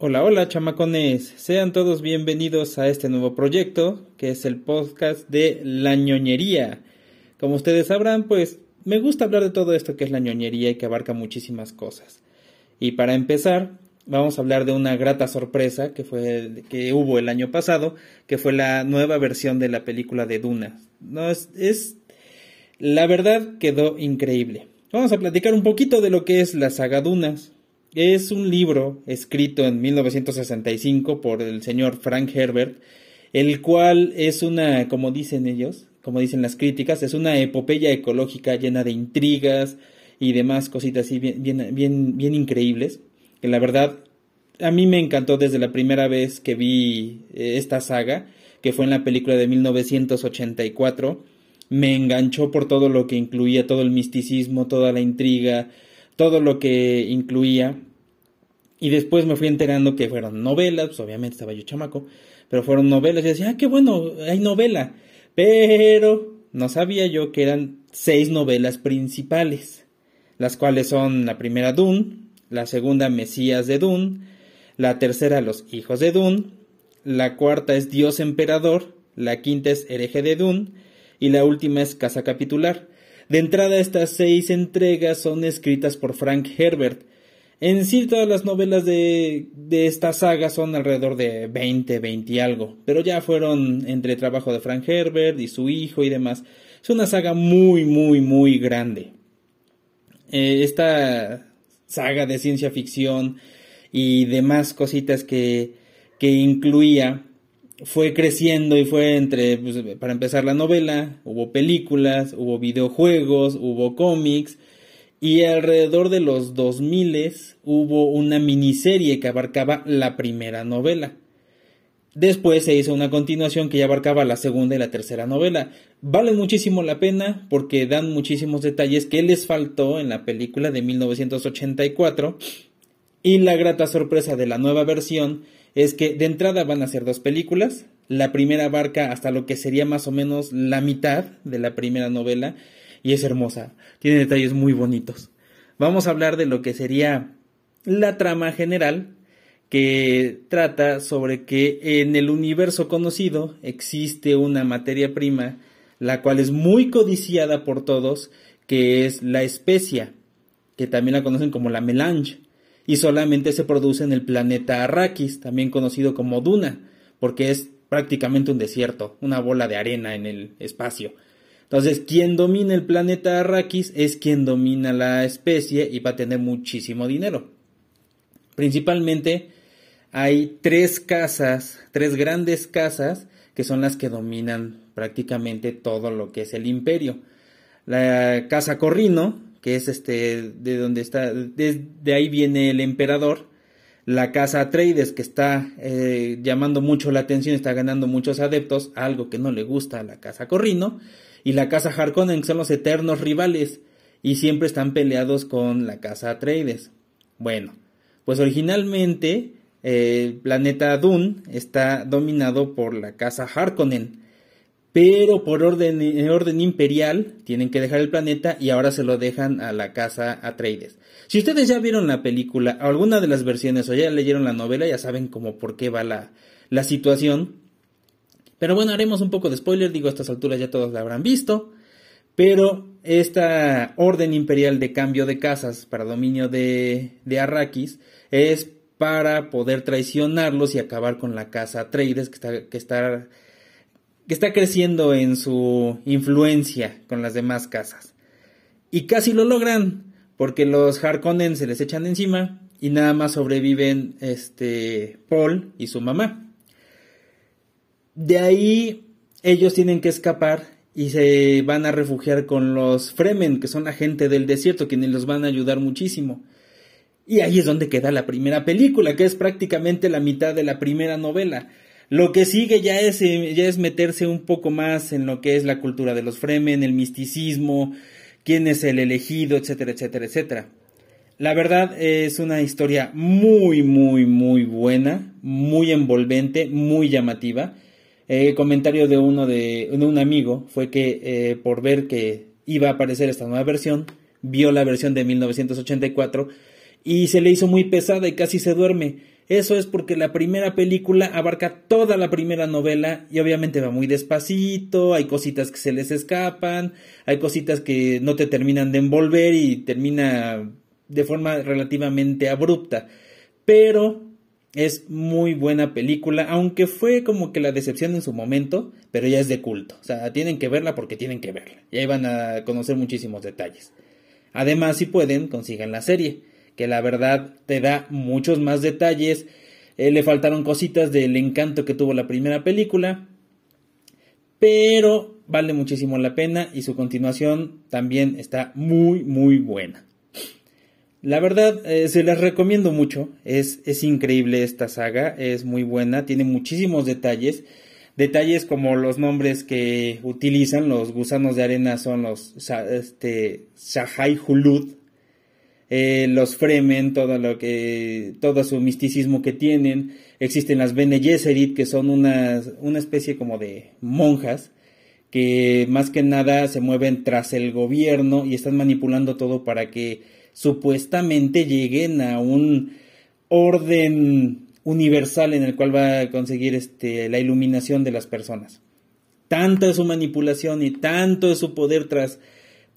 Hola, hola chamacones, sean todos bienvenidos a este nuevo proyecto que es el podcast de la ñoñería. Como ustedes sabrán, pues me gusta hablar de todo esto que es la ñoñería y que abarca muchísimas cosas. Y para empezar, vamos a hablar de una grata sorpresa que fue que hubo el año pasado, que fue la nueva versión de la película de Duna. No es, es la verdad quedó increíble. Vamos a platicar un poquito de lo que es la saga Dunas, es un libro escrito en 1965 por el señor Frank Herbert, el cual es una, como dicen ellos, como dicen las críticas, es una epopeya ecológica llena de intrigas y demás cositas así bien, bien, bien, bien increíbles, que la verdad a mí me encantó desde la primera vez que vi eh, esta saga, que fue en la película de 1984, me enganchó por todo lo que incluía, todo el misticismo, toda la intriga, todo lo que incluía. Y después me fui enterando que fueron novelas, pues obviamente estaba yo chamaco, pero fueron novelas y decía, ah, qué bueno, hay novela. Pero no sabía yo que eran seis novelas principales, las cuales son la primera Dune, la segunda Mesías de Dune, la tercera Los hijos de Dune, la cuarta es Dios emperador, la quinta es Hereje de Dune y la última es Casa Capitular. De entrada, estas seis entregas son escritas por Frank Herbert. En sí, todas las novelas de, de esta saga son alrededor de 20, 20 y algo, pero ya fueron entre trabajo de Frank Herbert y su hijo y demás. Es una saga muy, muy, muy grande. Eh, esta saga de ciencia ficción y demás cositas que, que incluía fue creciendo y fue entre, pues, para empezar la novela, hubo películas, hubo videojuegos, hubo cómics y alrededor de los 2000 hubo una miniserie que abarcaba la primera novela. Después se hizo una continuación que ya abarcaba la segunda y la tercera novela. Vale muchísimo la pena porque dan muchísimos detalles que les faltó en la película de 1984 y la grata sorpresa de la nueva versión es que de entrada van a ser dos películas. La primera abarca hasta lo que sería más o menos la mitad de la primera novela y es hermosa. Tiene detalles muy bonitos. Vamos a hablar de lo que sería la trama general que trata sobre que en el universo conocido existe una materia prima la cual es muy codiciada por todos, que es la especia, que también la conocen como la melange y solamente se produce en el planeta Arrakis, también conocido como Duna, porque es prácticamente un desierto, una bola de arena en el espacio. Entonces, quien domina el planeta Arrakis es quien domina la especie y va a tener muchísimo dinero. Principalmente hay tres casas, tres grandes casas que son las que dominan prácticamente todo lo que es el imperio. La casa Corrino, que es este, de donde está, de, ahí viene el emperador, la casa Atreides, que está eh, llamando mucho la atención, está ganando muchos adeptos, algo que no le gusta a la casa Corrino, y la casa Harkonnen, son los eternos rivales, y siempre están peleados con la casa Atreides. Bueno, pues originalmente eh, el planeta Dune está dominado por la casa Harkonnen, pero por orden, imperial tienen que dejar el planeta y ahora se lo dejan a la casa Atreides. Si ustedes ya vieron la película, alguna de las versiones o ya leyeron la novela, ya saben como por qué va la, la situación. Pero bueno, haremos un poco de spoiler, digo, a estas alturas ya todos la habrán visto. Pero esta orden imperial de cambio de casas para dominio de, de Arrakis es para poder traicionarlos y acabar con la casa Atreides que está, que está que está creciendo en su influencia con las demás casas. Y casi lo logran, porque los Harkonnen se les echan encima y nada más sobreviven este Paul y su mamá. De ahí ellos tienen que escapar y se van a refugiar con los Fremen, que son la gente del desierto, quienes los van a ayudar muchísimo. Y ahí es donde queda la primera película, que es prácticamente la mitad de la primera novela. Lo que sigue ya es, eh, ya es meterse un poco más en lo que es la cultura de los Fremen, el misticismo, quién es el elegido, etcétera, etcétera, etcétera. La verdad es una historia muy, muy, muy buena, muy envolvente, muy llamativa. El comentario de uno de, un amigo fue que eh, por ver que iba a aparecer esta nueva versión, vio la versión de 1984 y se le hizo muy pesada y casi se duerme. Eso es porque la primera película abarca toda la primera novela y obviamente va muy despacito, hay cositas que se les escapan, hay cositas que no te terminan de envolver y termina de forma relativamente abrupta. Pero es muy buena película, aunque fue como que la decepción en su momento, pero ya es de culto. O sea, tienen que verla porque tienen que verla. Y ahí van a conocer muchísimos detalles. Además, si pueden, consigan la serie, que la verdad te da muchos más detalles. Eh, le faltaron cositas del encanto que tuvo la primera película, pero vale muchísimo la pena y su continuación también está muy, muy buena. La verdad, eh, se las recomiendo mucho. Es, es increíble esta saga, es muy buena, tiene muchísimos detalles. Detalles como los nombres que utilizan, los gusanos de arena son los este, Shahai Hulud, eh, los Fremen, todo lo que, todo su misticismo que tienen. Existen las Bene que son una, una especie como de monjas, que más que nada se mueven tras el gobierno y están manipulando todo para que supuestamente lleguen a un orden universal en el cual va a conseguir este, la iluminación de las personas. Tanta es su manipulación y tanto es su poder tras,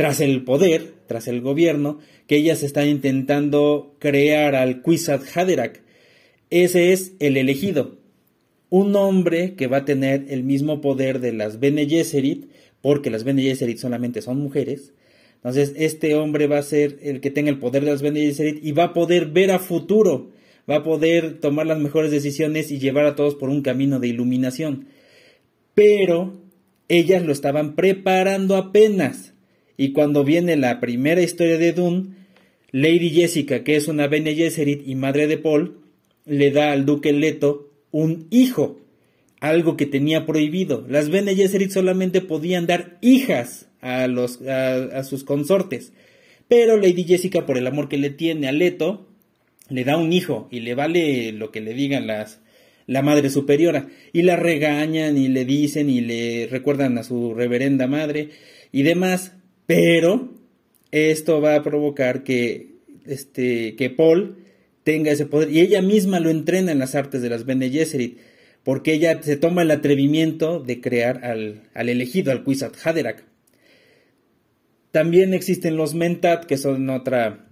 tras el poder, tras el gobierno, que ellas están intentando crear al Kwisatz Haderach. Ese es el elegido. Un hombre que va a tener el mismo poder de las Bene porque las Bene solamente son mujeres, entonces, este hombre va a ser el que tenga el poder de las Bene y va a poder ver a futuro, va a poder tomar las mejores decisiones y llevar a todos por un camino de iluminación. Pero ellas lo estaban preparando apenas. Y cuando viene la primera historia de Dune, Lady Jessica, que es una Bene Gesserit y madre de Paul, le da al duque Leto un hijo, algo que tenía prohibido. Las Bene Gesserit solamente podían dar hijas a, los, a, sus consortes. Pero Lady Jessica, por el amor que le tiene a Leto, le da un hijo y le vale lo que le digan las, la madre superiora. Y la regañan y le dicen y le recuerdan a su reverenda madre y demás. Pero esto va a provocar que, este, que Paul tenga ese poder. Y ella misma lo entrena en las artes de las Bene Gesserit. Porque ella se toma el atrevimiento de crear al, al elegido, al Kwisatz Haderach. También existen los Mentat, que son otra,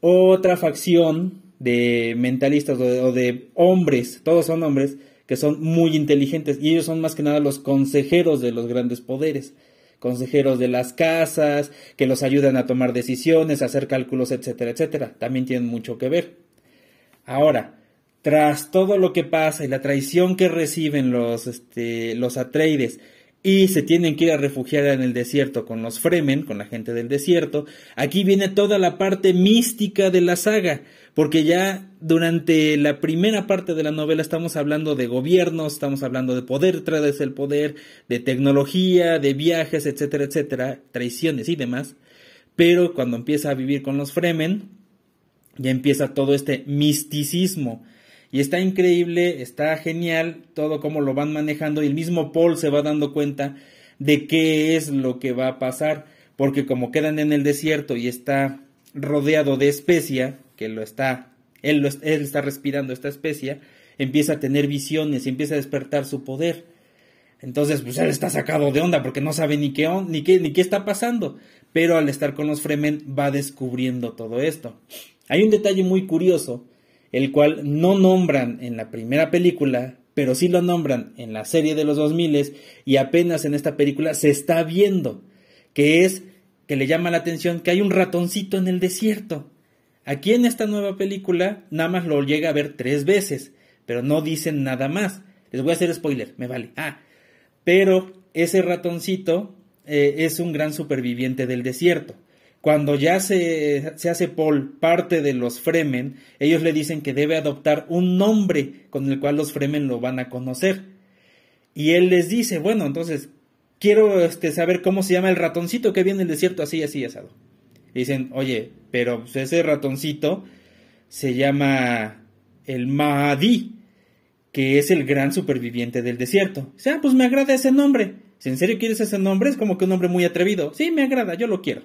otra facción de mentalistas o de, hombres, todos son hombres, que son muy inteligentes y ellos son más que nada los consejeros de los grandes poderes, consejeros de las casas, que los ayudan a tomar decisiones, a hacer cálculos, etcétera, etcétera. También tienen mucho que ver. Ahora, tras todo lo que pasa y la traición que reciben los, este, los Atreides y se tienen que ir a refugiar en el desierto con los Fremen, con la gente del desierto. Aquí viene toda la parte mística de la saga, porque ya durante la primera parte de la novela estamos hablando de gobiernos, estamos hablando de poder tras el poder, de tecnología, de viajes, etcétera, etcétera, traiciones y demás. Pero cuando empieza a vivir con los Fremen, ya empieza todo este misticismo y está increíble, está genial todo cómo lo van manejando y el mismo Paul se va dando cuenta de qué es lo que va a pasar, porque como quedan en el desierto y está rodeado de especia, que lo está, él, él está respirando esta especia, empieza a tener visiones empieza a despertar su poder. Entonces, pues él está sacado de onda porque no sabe ni qué, ni qué, ni qué está pasando. Pero al estar con los Fremen va descubriendo todo esto. Hay un detalle muy curioso el cual no nombran en la primera película, pero sí lo nombran en la serie de los 2000 y apenas en esta película se está viendo, que es que le llama la atención que hay un ratoncito en el desierto. Aquí en esta nueva película nada más lo llega a ver tres veces, pero no dicen nada más. Les voy a hacer spoiler, me vale. Ah, pero ese ratoncito eh, es un gran superviviente del desierto. Cuando ya se, se, hace Paul parte de los Fremen, ellos le dicen que debe adoptar un nombre con el cual los Fremen lo van a conocer. Y él les dice, bueno, entonces, quiero este, saber cómo se llama el ratoncito que viene en el desierto así, así, asado. dicen, oye, pero pues, ese ratoncito se llama el Mahdi, que es el gran superviviente del desierto. Dice, ah, pues me agrada ese nombre. Si en serio quieres ese nombre, es como que un nombre muy atrevido. Sí, me agrada, yo lo quiero.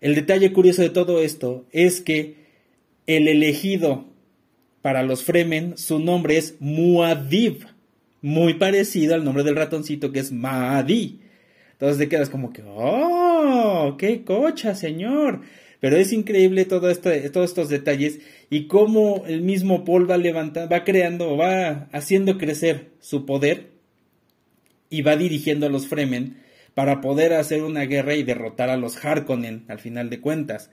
El detalle curioso de todo esto es que el elegido para los Fremen su nombre es Muad'Dib, muy parecido al nombre del ratoncito que es Mahdi. Entonces te quedas como que, ¡oh! ¡Qué cocha, señor! Pero es increíble todo este, todos estos detalles y cómo el mismo Paul va levantando, va creando, va haciendo crecer su poder y va dirigiendo a los Fremen para poder hacer una guerra y derrotar a los Harkonnen al final de cuentas.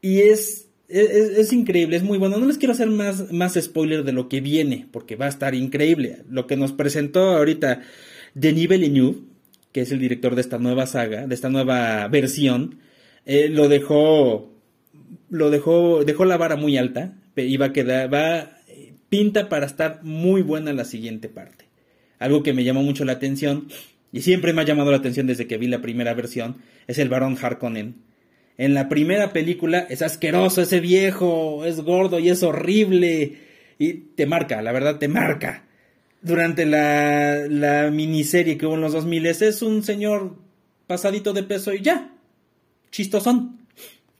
Y es, es, increíble, es muy bueno. No les quiero hacer más, más spoiler de lo que viene, porque va a estar increíble. Lo que nos presentó ahorita Denis Villeneuve, que es el director de esta nueva saga, de esta nueva versión, eh, lo dejó, lo dejó, dejó la vara muy alta, iba a quedar, va, pinta para estar muy buena la siguiente parte. Algo que me llamó mucho la atención, y siempre me ha llamado la atención desde que vi la primera versión, es el varón Harkonnen. En la primera película es asqueroso ese viejo, es gordo y es horrible. Y te marca, la verdad te marca. Durante la, la miniserie que hubo en los 2000 es un señor pasadito de peso y ya chistosón.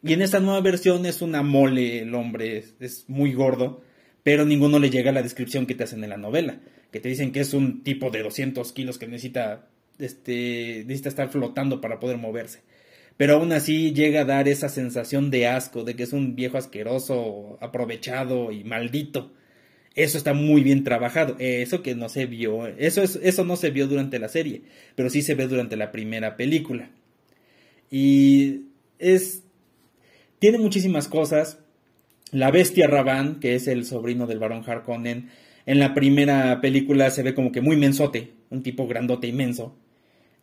Y en esta nueva versión es una mole el hombre, es, muy gordo, pero ninguno le llega a la descripción que te hacen en la novela, que te dicen que es un tipo de 200 kilos que necesita, este, necesita estar flotando para poder moverse. Pero aún así llega a dar esa sensación de asco, de que es un viejo asqueroso, aprovechado y maldito. Eso está muy bien trabajado. Eso que no se vio, eso, es, eso no se vio durante la serie, pero sí se ve durante la primera película. Y es. Tiene muchísimas cosas. La bestia Raban, que es el sobrino del barón Harkonnen, en la primera película se ve como que muy mensote, un tipo grandote inmenso.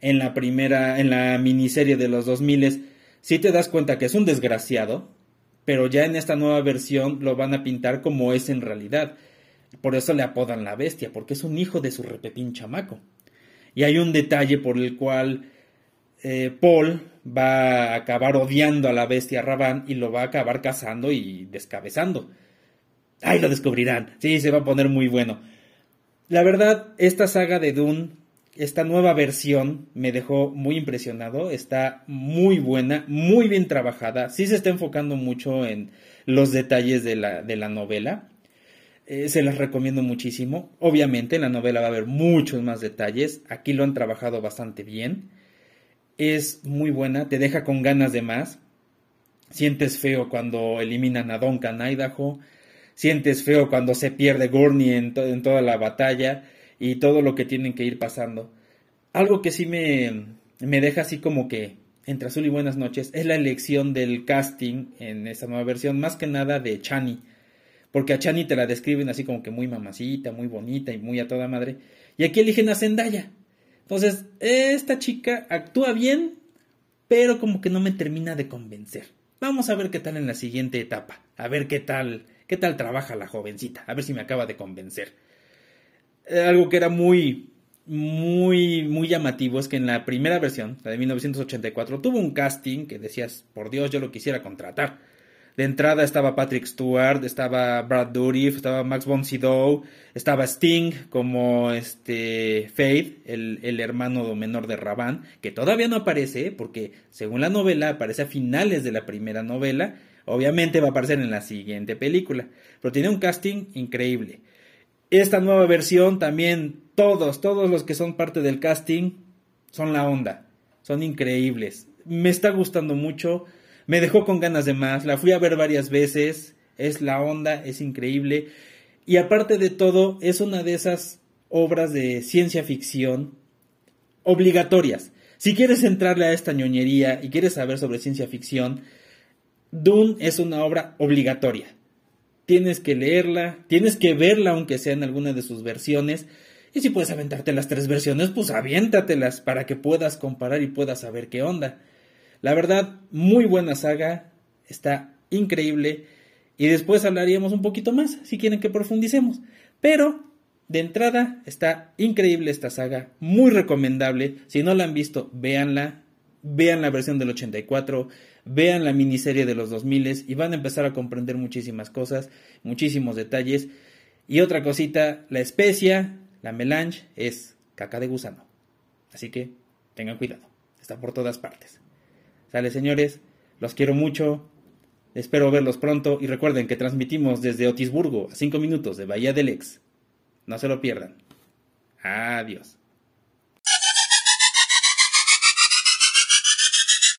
En la primera, en la miniserie de los 2000 sí te das cuenta que es un desgraciado, pero ya en esta nueva versión lo van a pintar como es en realidad. Por eso le apodan la bestia, porque es un hijo de su repepín chamaco. Y hay un detalle por el cual eh, Paul va a acabar odiando a la bestia Raban y lo va a acabar cazando y descabezando. Ahí lo descubrirán. Sí, se va a poner muy bueno. La verdad, esta saga de Dune, esta nueva versión, me dejó muy impresionado. Está muy buena, muy bien trabajada. Sí se está enfocando mucho en los detalles de la, de la novela. Eh, se las recomiendo muchísimo. Obviamente en la novela va a haber muchos más detalles. Aquí lo han trabajado bastante bien es muy buena, te deja con ganas de más. Sientes feo cuando eliminan a Duncan Idaho, sientes feo cuando se pierde Gurney en, en toda la batalla y todo lo que tienen que ir pasando. Algo que sí me, me deja así como que entre azul y buenas noches es la elección del casting en esta nueva versión, más que nada de Chani. Porque a Chani te la describen así como que muy mamacita, muy bonita y muy a toda madre. Y aquí eligen a Zendaya. Entonces, esta chica actúa bien, pero como que no me termina de convencer. Vamos a ver qué tal en la siguiente etapa. A ver qué tal, qué tal trabaja la jovencita. A ver si me acaba de convencer. Eh, algo que era muy, muy, muy llamativo es que en la primera versión, la de 1984, tuvo un casting que decías, por Dios, yo lo quisiera contratar. De entrada estaba Patrick Stewart, estaba Brad Dourif, estaba Max von Sydow, estaba Sting como este Faith, el, el, hermano menor de Raban, que todavía no aparece porque según la novela aparece a finales de la primera novela, obviamente va a aparecer en la siguiente película, pero tiene un casting increíble. Esta nueva versión también todos, todos los que son parte del casting son la onda, son increíbles. Me está gustando mucho me dejó con ganas de más, la fui a ver varias veces, es la onda, es increíble. Y aparte de todo, es una de esas obras de ciencia ficción obligatorias. Si quieres entrarle a esta ñoñería y quieres saber sobre ciencia ficción, Dune es una obra obligatoria. Tienes que leerla, tienes que verla aunque sea en alguna de sus versiones. Y si puedes aventarte las tres versiones, pues aviéntatelas para que puedas comparar y puedas saber qué onda. La verdad, muy buena saga, está increíble y después hablaríamos un poquito más si quieren que profundicemos. Pero de entrada está increíble esta saga, muy recomendable. Si no la han visto, véanla, vean la versión del 84, vean la miniserie de los 2000 y van a empezar a comprender muchísimas cosas, muchísimos detalles. Y otra cosita, la especia, la melange, es caca de gusano. Así que tengan cuidado, está por todas partes. Sale, señores, los quiero mucho. Espero verlos pronto y recuerden que transmitimos desde Otisburgo a 5 minutos de Bahía del Ex. No se lo pierdan. Adiós.